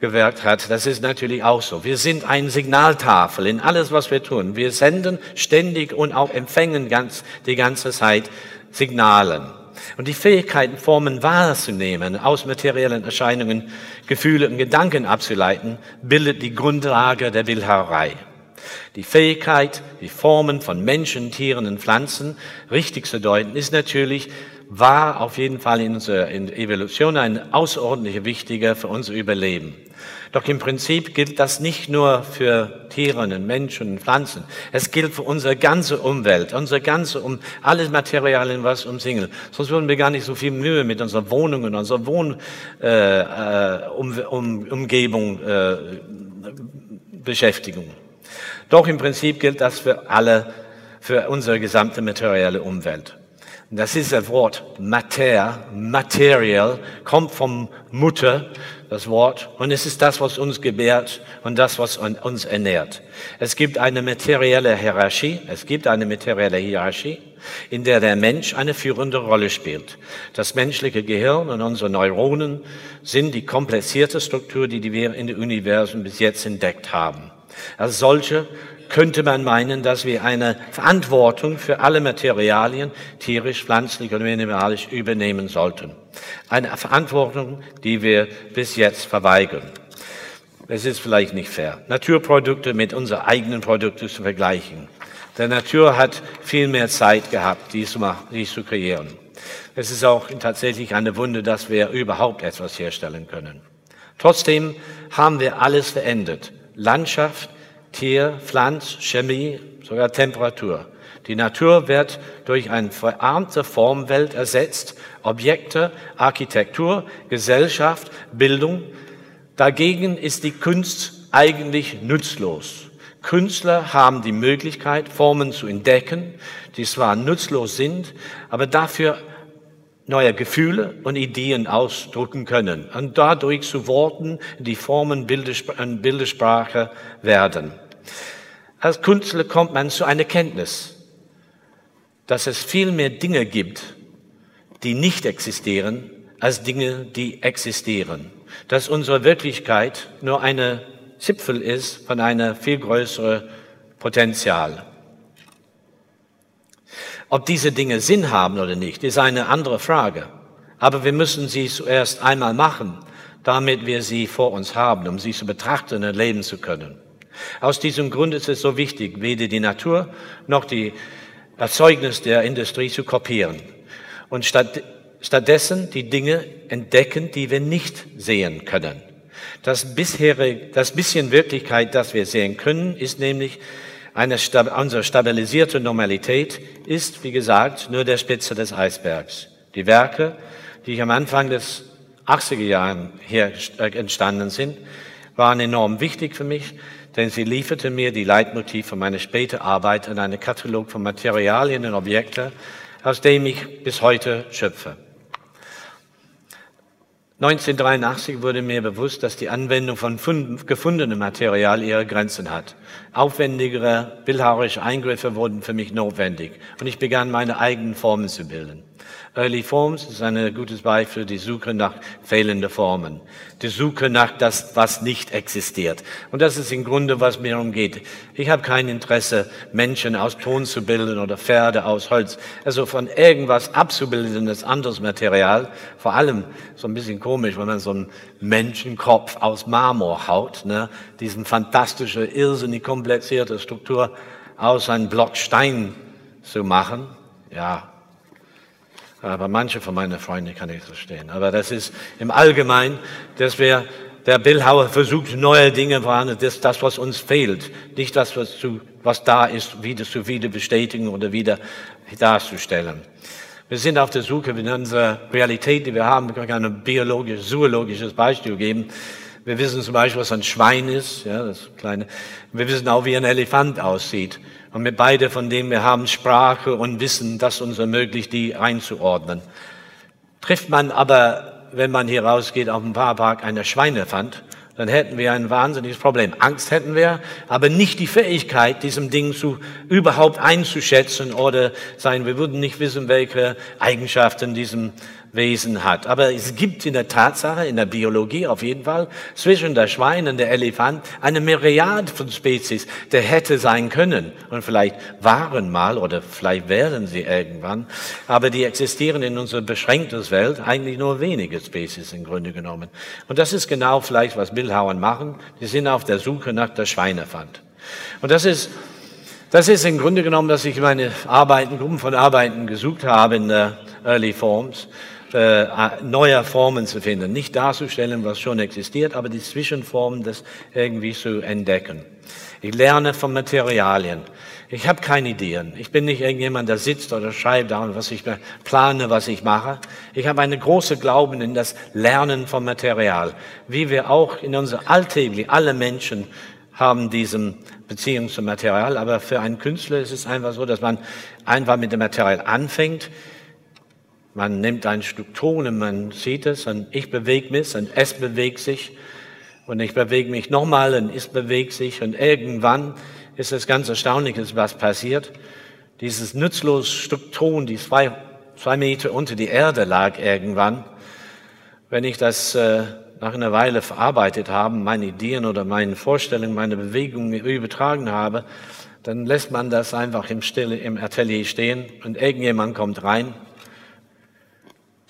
gewirkt hat, das ist natürlich auch so. Wir sind ein Signaltafel in alles, was wir tun. Wir senden ständig und auch empfängen ganz, die ganze Zeit Signalen. Und die Fähigkeiten, Formen wahrzunehmen, aus materiellen Erscheinungen Gefühle und Gedanken abzuleiten, bildet die Grundlage der Bildhauerei. Die Fähigkeit, die Formen von Menschen, Tieren und Pflanzen richtig zu deuten, ist natürlich war auf jeden Fall in unserer Evolution ein außerordentlich wichtiger für unser Überleben. Doch im Prinzip gilt das nicht nur für Tiere und Menschen und Pflanzen. Es gilt für unsere ganze Umwelt, unsere ganze, um alles Materialien, was umsingelt. Sonst würden wir gar nicht so viel Mühe mit unserer Wohnung und unserer Wohnumgebung äh, um, um, Umgebung, äh, beschäftigen. Doch im Prinzip gilt das für alle, für unsere gesamte materielle Umwelt. Das ist das Wort Mater, Material, kommt vom Mutter, das Wort, und es ist das, was uns gebärt und das, was uns ernährt. Es gibt eine materielle Hierarchie, es gibt eine materielle Hierarchie, in der der Mensch eine führende Rolle spielt. Das menschliche Gehirn und unsere Neuronen sind die komplizierte Struktur, die wir in dem Universum bis jetzt entdeckt haben. Als solche könnte man meinen, dass wir eine Verantwortung für alle Materialien, tierisch, pflanzlich und mineralisch, übernehmen sollten. Eine Verantwortung, die wir bis jetzt verweigern. Es ist vielleicht nicht fair, Naturprodukte mit unseren eigenen Produkten zu vergleichen. Der Natur hat viel mehr Zeit gehabt, dies zu, dies zu kreieren. Es ist auch tatsächlich eine Wunde, dass wir überhaupt etwas herstellen können. Trotzdem haben wir alles verändert. Landschaft, Tier, Pflanz, Chemie, sogar Temperatur. Die Natur wird durch eine verarmte Formwelt ersetzt, Objekte, Architektur, Gesellschaft, Bildung. Dagegen ist die Kunst eigentlich nutzlos. Künstler haben die Möglichkeit, Formen zu entdecken, die zwar nutzlos sind, aber dafür neue Gefühle und Ideen ausdrücken können und dadurch zu Worten, die Formen Bildersprache werden. Als Künstler kommt man zu einer Kenntnis, dass es viel mehr Dinge gibt, die nicht existieren, als Dinge, die existieren. Dass unsere Wirklichkeit nur eine Zipfel ist von einer viel größeren Potenzial. Ob diese Dinge Sinn haben oder nicht, ist eine andere Frage. Aber wir müssen sie zuerst einmal machen, damit wir sie vor uns haben, um sie zu betrachten und erleben zu können. Aus diesem Grund ist es so wichtig, weder die Natur noch die Erzeugnis der Industrie zu kopieren und statt, stattdessen die Dinge entdecken, die wir nicht sehen können. Das, bisherige, das bisschen Wirklichkeit, das wir sehen können, ist nämlich eine, unsere stabilisierte Normalität ist, wie gesagt, nur der Spitze des Eisbergs. Die Werke, die am Anfang des 80er Jahren hier entstanden sind, waren enorm wichtig für mich, denn sie lieferte mir die Leitmotive für meine späte Arbeit an einem Katalog von Materialien und Objekten, aus dem ich bis heute schöpfe. 1983 wurde mir bewusst, dass die Anwendung von gefundenem Material ihre Grenzen hat. Aufwendigere bildhauerische Eingriffe wurden für mich notwendig und ich begann meine eigenen Formen zu bilden. Early Forms ist ein gutes Beispiel die Suche nach fehlenden Formen. Die Suche nach das, was nicht existiert. Und das ist im Grunde, was mir umgeht. Ich habe kein Interesse, Menschen aus Ton zu bilden oder Pferde aus Holz. Also von irgendwas abzubildendes anderes Material. Vor allem so ein bisschen komisch, wenn man so einen Menschenkopf aus Marmor haut. Ne? Diesen fantastische, irrsinnig komplizierte Struktur aus einem Block Stein zu machen. Ja, aber manche von meinen Freunden kann ich verstehen. Aber das ist im Allgemeinen, dass wir, der Bildhauer versucht, neue Dinge vorhanden, das, das, was uns fehlt. Nicht das, was, zu, was da ist, wieder zu wieder bestätigen oder wieder darzustellen. Wir sind auf der Suche in unserer Realität, die wir haben. Ich kann ein biologisches, zoologisches Beispiel geben. Wir wissen zum Beispiel, was ein Schwein ist, ja, das kleine. Wir wissen auch, wie ein Elefant aussieht. Und mit beide von denen wir haben Sprache und Wissen, das uns ermöglicht, die einzuordnen. Trifft man aber, wenn man hier rausgeht, auf dem Fahrpark eine Schweinefand, dann hätten wir ein wahnsinniges Problem. Angst hätten wir, aber nicht die Fähigkeit, diesem Ding zu überhaupt einzuschätzen oder sein. Wir würden nicht wissen, welche Eigenschaften diesem Wesen hat. Aber es gibt in der Tatsache, in der Biologie auf jeden Fall, zwischen der Schwein und der Elefant eine Myriad von Spezies, der hätte sein können. Und vielleicht waren mal oder vielleicht wären sie irgendwann. Aber die existieren in unserer beschränkten Welt eigentlich nur wenige Spezies im Grunde genommen. Und das ist genau vielleicht, was Bildhauern machen. Die sind auf der Suche nach der Schweinefand. Und das ist, das ist im Grunde genommen, dass ich meine Arbeiten, Gruppen von Arbeiten gesucht habe in der Early Forms äh, neuer Formen zu finden. Nicht darzustellen, was schon existiert, aber die Zwischenformen das irgendwie zu entdecken. Ich lerne von Materialien. Ich habe keine Ideen. Ich bin nicht irgendjemand, der sitzt oder schreibt da was ich plane, was ich mache. Ich habe eine große Glauben in das Lernen von Material. Wie wir auch in unser alltäglich, alle Menschen haben diesen Beziehung zum Material, aber für einen Künstler ist es einfach so, dass man einfach mit dem Material anfängt, man nimmt ein Stück Ton und man sieht es und ich bewege mich und es bewegt sich. Und ich bewege mich nochmal und es bewegt sich. Und irgendwann ist es ganz erstaunlich, was passiert. Dieses nutzlose Stück Ton, die zwei, zwei Meter unter die Erde lag irgendwann, wenn ich das äh, nach einer Weile verarbeitet habe, meine Ideen oder meine Vorstellungen, meine Bewegungen übertragen habe, dann lässt man das einfach im Stille im Atelier stehen und irgendjemand kommt rein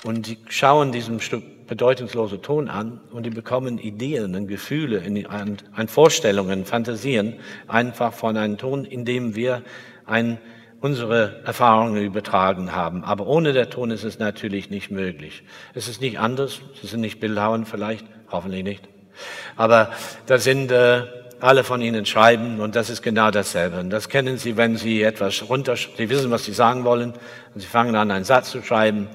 und die schauen diesem Stück bedeutungslose Ton an und die bekommen Ideen und Gefühle, an, an Vorstellungen, Fantasien einfach von einem Ton, in dem wir ein, unsere Erfahrungen übertragen haben. Aber ohne der Ton ist es natürlich nicht möglich. Es ist nicht anders. Sie sind nicht Bildhauern vielleicht, hoffentlich nicht. Aber da sind äh, alle von Ihnen schreiben und das ist genau dasselbe. Und das kennen Sie, wenn Sie etwas runter, Sie wissen, was Sie sagen wollen und Sie fangen an, einen Satz zu schreiben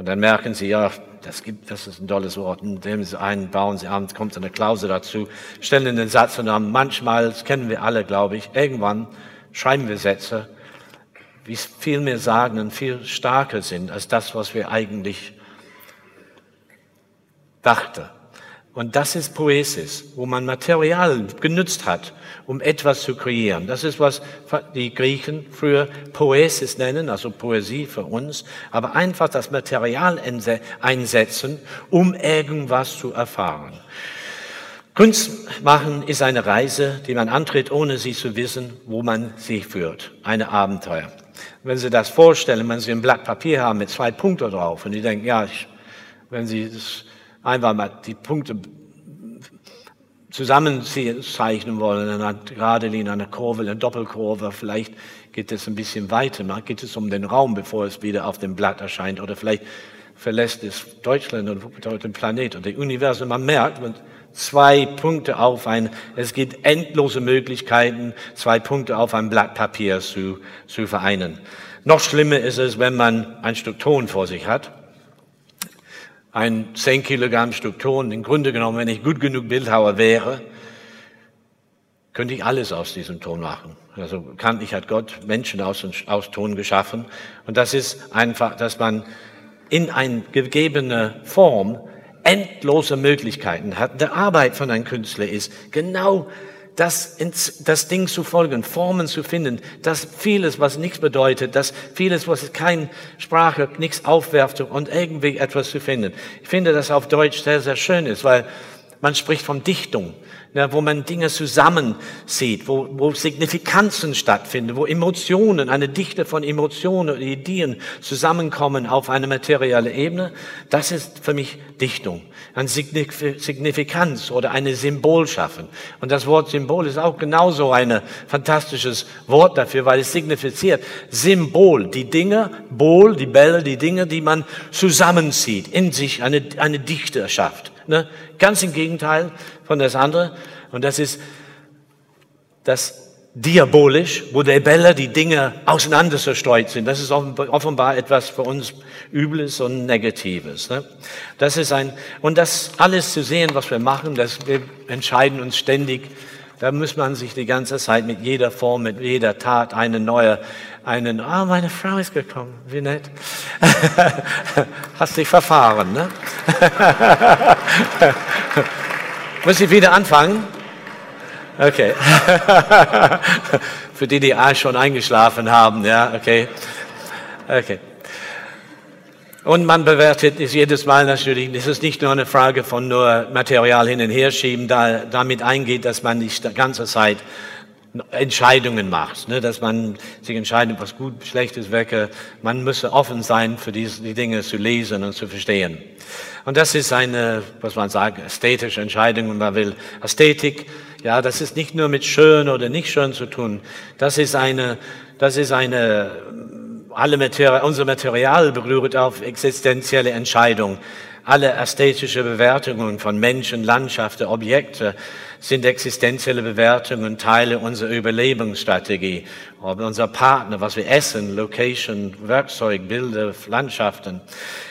und dann merken sie, ja, das gibt, das ist ein tolles Wort. Und nehmen sie ein, bauen sie an, kommt eine Klausel dazu, stellen den Satz und dann manchmal, das kennen wir alle, glaube ich, irgendwann schreiben wir Sätze, wie viel mehr sagen und viel stärker sind als das, was wir eigentlich dachten. Und das ist Poesis, wo man Material genützt hat, um etwas zu kreieren. Das ist, was die Griechen früher Poesis nennen, also Poesie für uns, aber einfach das Material einsetzen, um irgendwas zu erfahren. Kunst machen ist eine Reise, die man antritt, ohne sie zu wissen, wo man sich führt. Eine Abenteuer. Wenn Sie das vorstellen, wenn Sie ein Blatt Papier haben mit zwei Punkten drauf und die denken, ja, ich, wenn Sie das einfach mal die Punkte zusammenzeichnen wollen, eine gerade Linie, eine Kurve, eine Doppelkurve, vielleicht geht es ein bisschen weiter, mal geht es um den Raum, bevor es wieder auf dem Blatt erscheint, oder vielleicht verlässt es Deutschland oder den Planet oder das Universum. Man merkt, man zwei Punkte auf ein, es gibt endlose Möglichkeiten, zwei Punkte auf ein Blatt Papier zu, zu vereinen. Noch schlimmer ist es, wenn man ein Stück Ton vor sich hat ein 10 Kilogramm Stück Ton. Im Grunde genommen, wenn ich gut genug Bildhauer wäre, könnte ich alles aus diesem Ton machen. Also bekanntlich hat Gott Menschen aus, aus Ton geschaffen. Und das ist einfach, dass man in eine gegebene Form endlose Möglichkeiten hat. Die Arbeit von einem Künstler ist genau das, das Ding zu folgen, Formen zu finden, dass vieles, was nichts bedeutet, dass vieles, was keine Sprache, nichts aufwerft und irgendwie etwas zu finden. Ich finde, dass auf Deutsch sehr, sehr schön ist, weil man spricht von Dichtung ja, wo man Dinge zusammensieht, wo, wo Signifikanzen stattfinden, wo Emotionen, eine Dichte von Emotionen und Ideen zusammenkommen auf eine materielle Ebene. Das ist für mich Dichtung. Ein Signifikanz oder eine Symbol schaffen. Und das Wort Symbol ist auch genauso ein fantastisches Wort dafür, weil es signifiziert Symbol, die Dinge, Bol, die Bälle, die Dinge, die man zusammenzieht, in sich eine, eine Dichte schafft. Ne? Ganz im Gegenteil von das andere. Und das ist das diabolisch, wo der Bälle die Dinge auseinander zerstreut sind. Das ist offenbar etwas für uns Übles und Negatives. Ne? Das ist ein, und das alles zu sehen, was wir machen, das, wir entscheiden uns ständig. Da muss man sich die ganze Zeit mit jeder Form, mit jeder Tat eine neue, einen, ah, meine Frau ist gekommen, wie nett. [laughs] Hast dich verfahren, ne? [laughs] Muss ich wieder anfangen? Okay. [laughs] Für die, die schon eingeschlafen haben, ja, okay. Okay. Und man bewertet es jedes Mal natürlich, es ist nicht nur eine Frage von nur Material hin und her schieben, da damit eingeht, dass man nicht die ganze Zeit Entscheidungen macht, ne, dass man sich entscheidet, was gut, schlecht ist, wecke. Man müsse offen sein, für die, die Dinge zu lesen und zu verstehen. Und das ist eine, was man sagt, ästhetische Entscheidung, wenn man will. Ästhetik, ja, das ist nicht nur mit schön oder nicht schön zu tun. Das ist eine, das ist eine, alle Material, unser Material berührt auf existenzielle Entscheidung. Alle ästhetische Bewertungen von Menschen, Landschaften, Objekte sind existenzielle Bewertungen, Teile unserer Überlebensstrategie. Ob unser Partner, was wir essen, Location, Werkzeug, Bilder, Landschaften.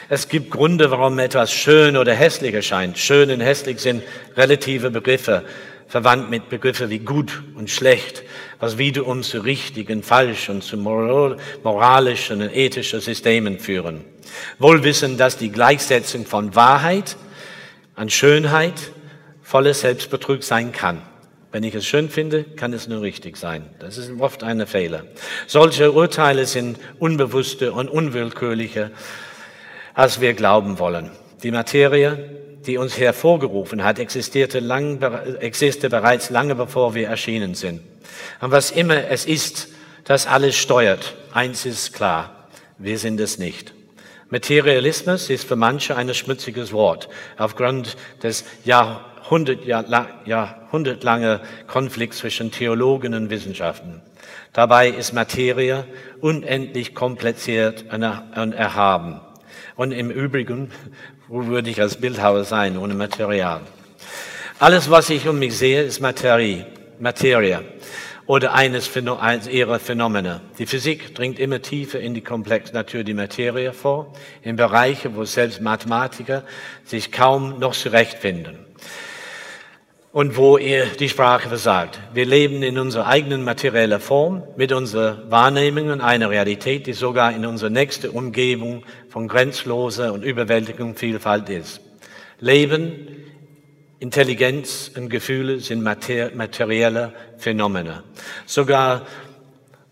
Es gibt Gründe, warum etwas schön oder hässlich erscheint. Schön und hässlich sind relative Begriffe, verwandt mit Begriffen wie gut und schlecht, was wiederum zu richtigen, falsch und zu moralischen und ethischen Systemen führen. Wohl wissen, dass die Gleichsetzung von Wahrheit an Schönheit volles Selbstbetrug sein kann. Wenn ich es schön finde, kann es nur richtig sein. Das ist oft eine Fehler. Solche Urteile sind unbewusste und unwillkürliche als wir glauben wollen. Die Materie, die uns hervorgerufen hat, existierte, lang, existierte bereits lange bevor wir erschienen sind. Und was immer es ist, das alles steuert, eins ist klar, wir sind es nicht. Materialismus ist für manche ein schmutziges Wort, aufgrund des Jahrhundert, jahrhundertlange Konflikts zwischen Theologen und Wissenschaften. Dabei ist Materie unendlich kompliziert und erhaben. Und im Übrigen, wo würde ich als Bildhauer sein ohne Material? Alles, was ich um mich sehe, ist Materie, Materie oder eines ihrer Phänomene. Die Physik dringt immer tiefer in die komplexe Natur der Materie vor, in Bereiche, wo selbst Mathematiker sich kaum noch zurechtfinden und wo ihr die Sprache versagt. Wir leben in unserer eigenen materiellen Form mit unserer Wahrnehmung und einer Realität, die sogar in unserer nächsten Umgebung von grenzloser und überwältigender Vielfalt ist. Leben, Intelligenz und Gefühle sind materielle Phänomene. Sogar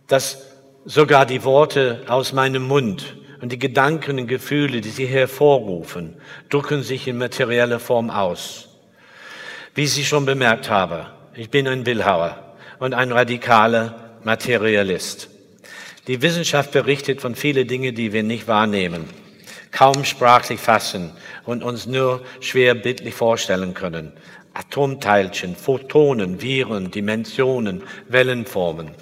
das, sogar die Worte aus meinem Mund und die Gedanken und Gefühle, die sie hervorrufen, drücken sich in materieller Form aus. Wie Sie schon bemerkt haben, ich bin ein Bildhauer und ein radikaler Materialist. Die Wissenschaft berichtet von vielen Dingen, die wir nicht wahrnehmen, kaum sprachlich fassen und uns nur schwer bildlich vorstellen können. Atomteilchen, Photonen, Viren, Dimensionen, Wellenformen.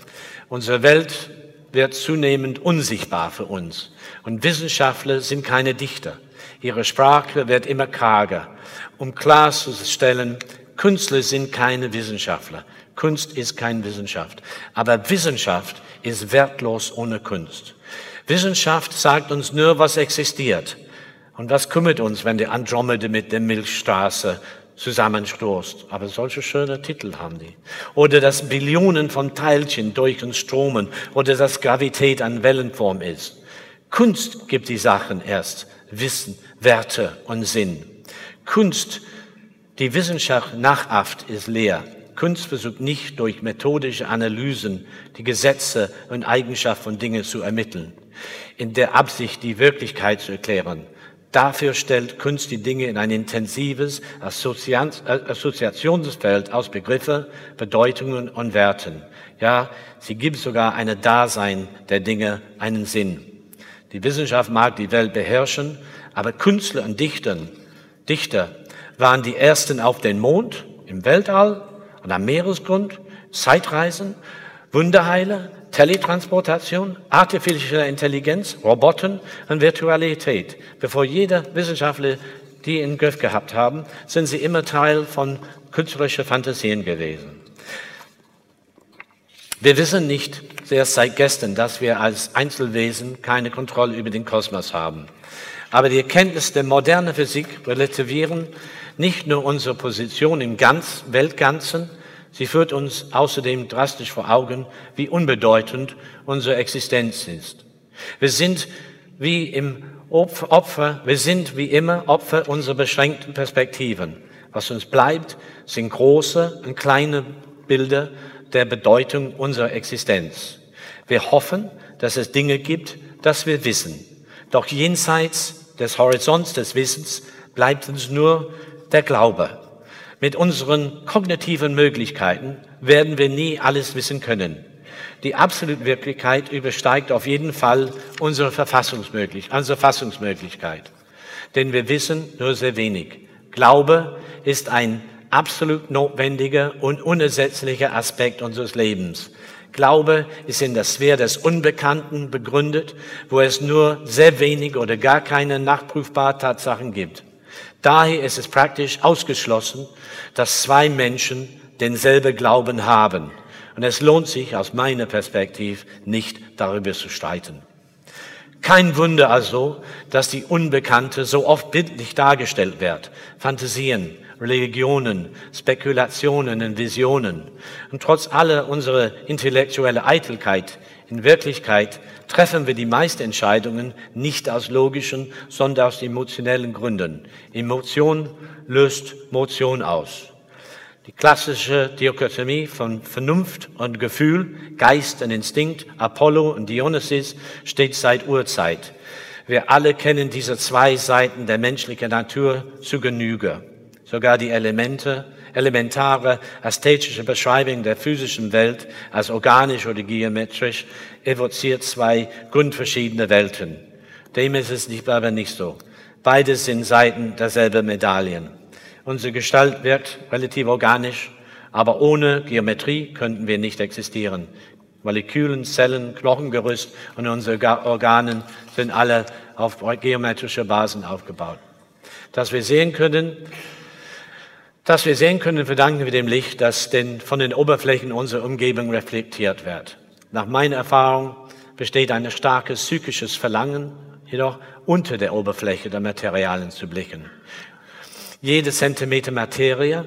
Unsere Welt wird zunehmend unsichtbar für uns. Und Wissenschaftler sind keine Dichter. Ihre Sprache wird immer karger, um klarzustellen, Künstler sind keine Wissenschaftler. Kunst ist keine Wissenschaft. Aber Wissenschaft ist wertlos ohne Kunst. Wissenschaft sagt uns nur, was existiert. Und was kümmert uns, wenn die Andromede mit der Milchstraße zusammenstoßt? Aber solche schöne Titel haben die. Oder dass Billionen von Teilchen durch uns stromen oder dass Gravität an Wellenform ist. Kunst gibt die Sachen erst Wissen, Werte und Sinn. Kunst, die Wissenschaft nachahmt, ist leer. Kunst versucht nicht durch methodische Analysen die Gesetze und Eigenschaften von Dingen zu ermitteln, in der Absicht, die Wirklichkeit zu erklären. Dafür stellt Kunst die Dinge in ein intensives Assoziationsfeld aus Begriffe, Bedeutungen und Werten. Ja, sie gibt sogar eine Dasein der Dinge einen Sinn. Die Wissenschaft mag die Welt beherrschen, aber Künstler und Dichter, Dichter waren die ersten auf den Mond, im Weltall und am Meeresgrund, Zeitreisen, Wunderheile, Teletransportation, artificielle Intelligenz, Roboter und Virtualität. Bevor jeder Wissenschaftler die in Griff gehabt haben, sind sie immer Teil von künstlerischen Fantasien gewesen. Wir wissen nicht erst seit gestern, dass wir als Einzelwesen keine Kontrolle über den Kosmos haben. Aber die Erkenntnis der modernen Physik relativieren nicht nur unsere Position im Ganz, Weltganzen, Sie führt uns außerdem drastisch vor Augen, wie unbedeutend unsere Existenz ist. Wir sind wie im Opfer, wir sind wie immer Opfer unserer beschränkten Perspektiven. Was uns bleibt, sind große und kleine Bilder der Bedeutung unserer Existenz. Wir hoffen, dass es Dinge gibt, dass wir wissen. Doch jenseits des Horizonts des Wissens bleibt uns nur der Glaube. Mit unseren kognitiven Möglichkeiten werden wir nie alles wissen können. Die absolute Wirklichkeit übersteigt auf jeden Fall unsere, Verfassungsmöglich unsere Fassungsmöglichkeit. Denn wir wissen nur sehr wenig. Glaube ist ein absolut notwendiger und unersetzlicher Aspekt unseres Lebens. Glaube ist in der Sphäre des Unbekannten begründet, wo es nur sehr wenig oder gar keine nachprüfbaren Tatsachen gibt. Daher ist es praktisch ausgeschlossen, dass zwei Menschen denselben Glauben haben. Und es lohnt sich aus meiner Perspektive nicht darüber zu streiten. Kein Wunder also, dass die Unbekannte so oft bildlich dargestellt wird. Fantasien, Religionen, Spekulationen und Visionen. Und trotz aller unserer intellektuellen Eitelkeit, in Wirklichkeit treffen wir die meisten Entscheidungen nicht aus logischen, sondern aus emotionellen Gründen. Emotion löst Motion aus. Die klassische Dichotomie von Vernunft und Gefühl, Geist und Instinkt, Apollo und Dionysus steht seit Urzeit. Wir alle kennen diese zwei Seiten der menschlichen Natur zu Genüge. Sogar die Elemente, elementare ästhetische Beschreibung der physischen Welt als organisch oder geometrisch evoziert zwei grundverschiedene Welten. Dem ist es nicht, aber nicht so. Beides sind Seiten derselben Medaillen. Unsere Gestalt wirkt relativ organisch, aber ohne Geometrie könnten wir nicht existieren. Molekülen, Zellen, Knochengerüst und unsere Organen sind alle auf geometrische Basen aufgebaut. Dass wir sehen können, dass wir sehen können, verdanken wir dem Licht, das den, von den Oberflächen unserer Umgebung reflektiert wird. Nach meiner Erfahrung besteht ein starkes psychisches Verlangen, jedoch unter der Oberfläche der Materialien zu blicken. Jede Zentimeter Materie,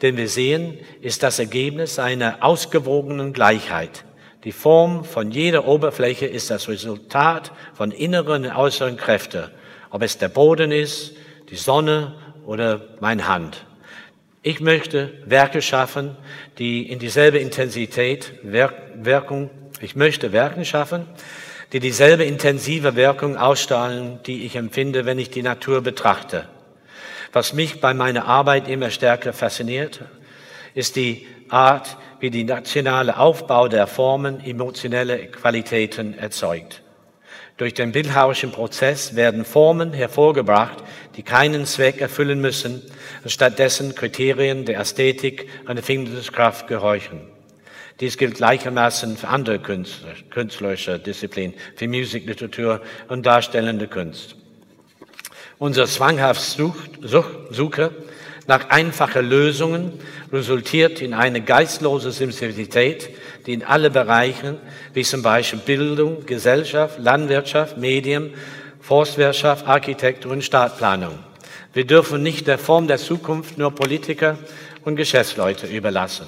den wir sehen, ist das Ergebnis einer ausgewogenen Gleichheit. Die Form von jeder Oberfläche ist das Resultat von inneren und äußeren Kräften, ob es der Boden ist, die Sonne oder meine Hand. Ich möchte Werke schaffen, die in dieselbe Intensität Wirkung, ich möchte Werke schaffen, die dieselbe intensive Wirkung ausstrahlen, die ich empfinde, wenn ich die Natur betrachte. Was mich bei meiner Arbeit immer stärker fasziniert, ist die Art, wie die nationale Aufbau der Formen emotionelle Qualitäten erzeugt. Durch den bildhauerischen Prozess werden Formen hervorgebracht, die keinen Zweck erfüllen müssen, und stattdessen Kriterien der Ästhetik und der Findungskraft gehorchen. Dies gilt gleichermaßen für andere künstlerische Disziplinen, für Musik, Literatur und darstellende Kunst. Unsere zwanghafte Suche nach einfachen Lösungen resultiert in eine geistlose Simplizität, die in alle Bereichen, wie zum Beispiel Bildung, Gesellschaft, Landwirtschaft, Medien, Forstwirtschaft, Architektur und Stadtplanung. Wir dürfen nicht der Form der Zukunft nur Politiker und Geschäftsleute überlassen.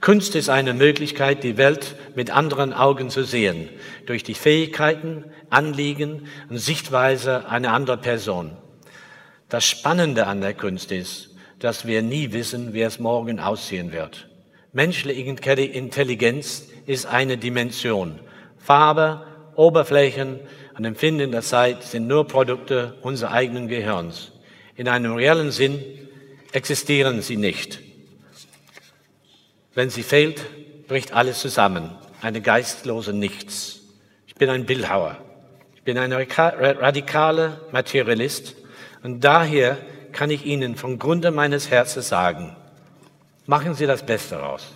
Kunst ist eine Möglichkeit, die Welt mit anderen Augen zu sehen, durch die Fähigkeiten, Anliegen und Sichtweise einer anderen Person. Das Spannende an der Kunst ist, dass wir nie wissen, wie es morgen aussehen wird. Menschliche Intelligenz ist eine Dimension. Farbe, Oberflächen und Empfinden der Zeit sind nur Produkte unseres eigenen Gehirns. In einem reellen Sinn existieren sie nicht. Wenn sie fehlt, bricht alles zusammen. Eine geistlose Nichts. Ich bin ein Bildhauer. Ich bin ein radikaler Materialist und daher kann ich Ihnen vom Grunde meines Herzens sagen, machen Sie das Beste raus.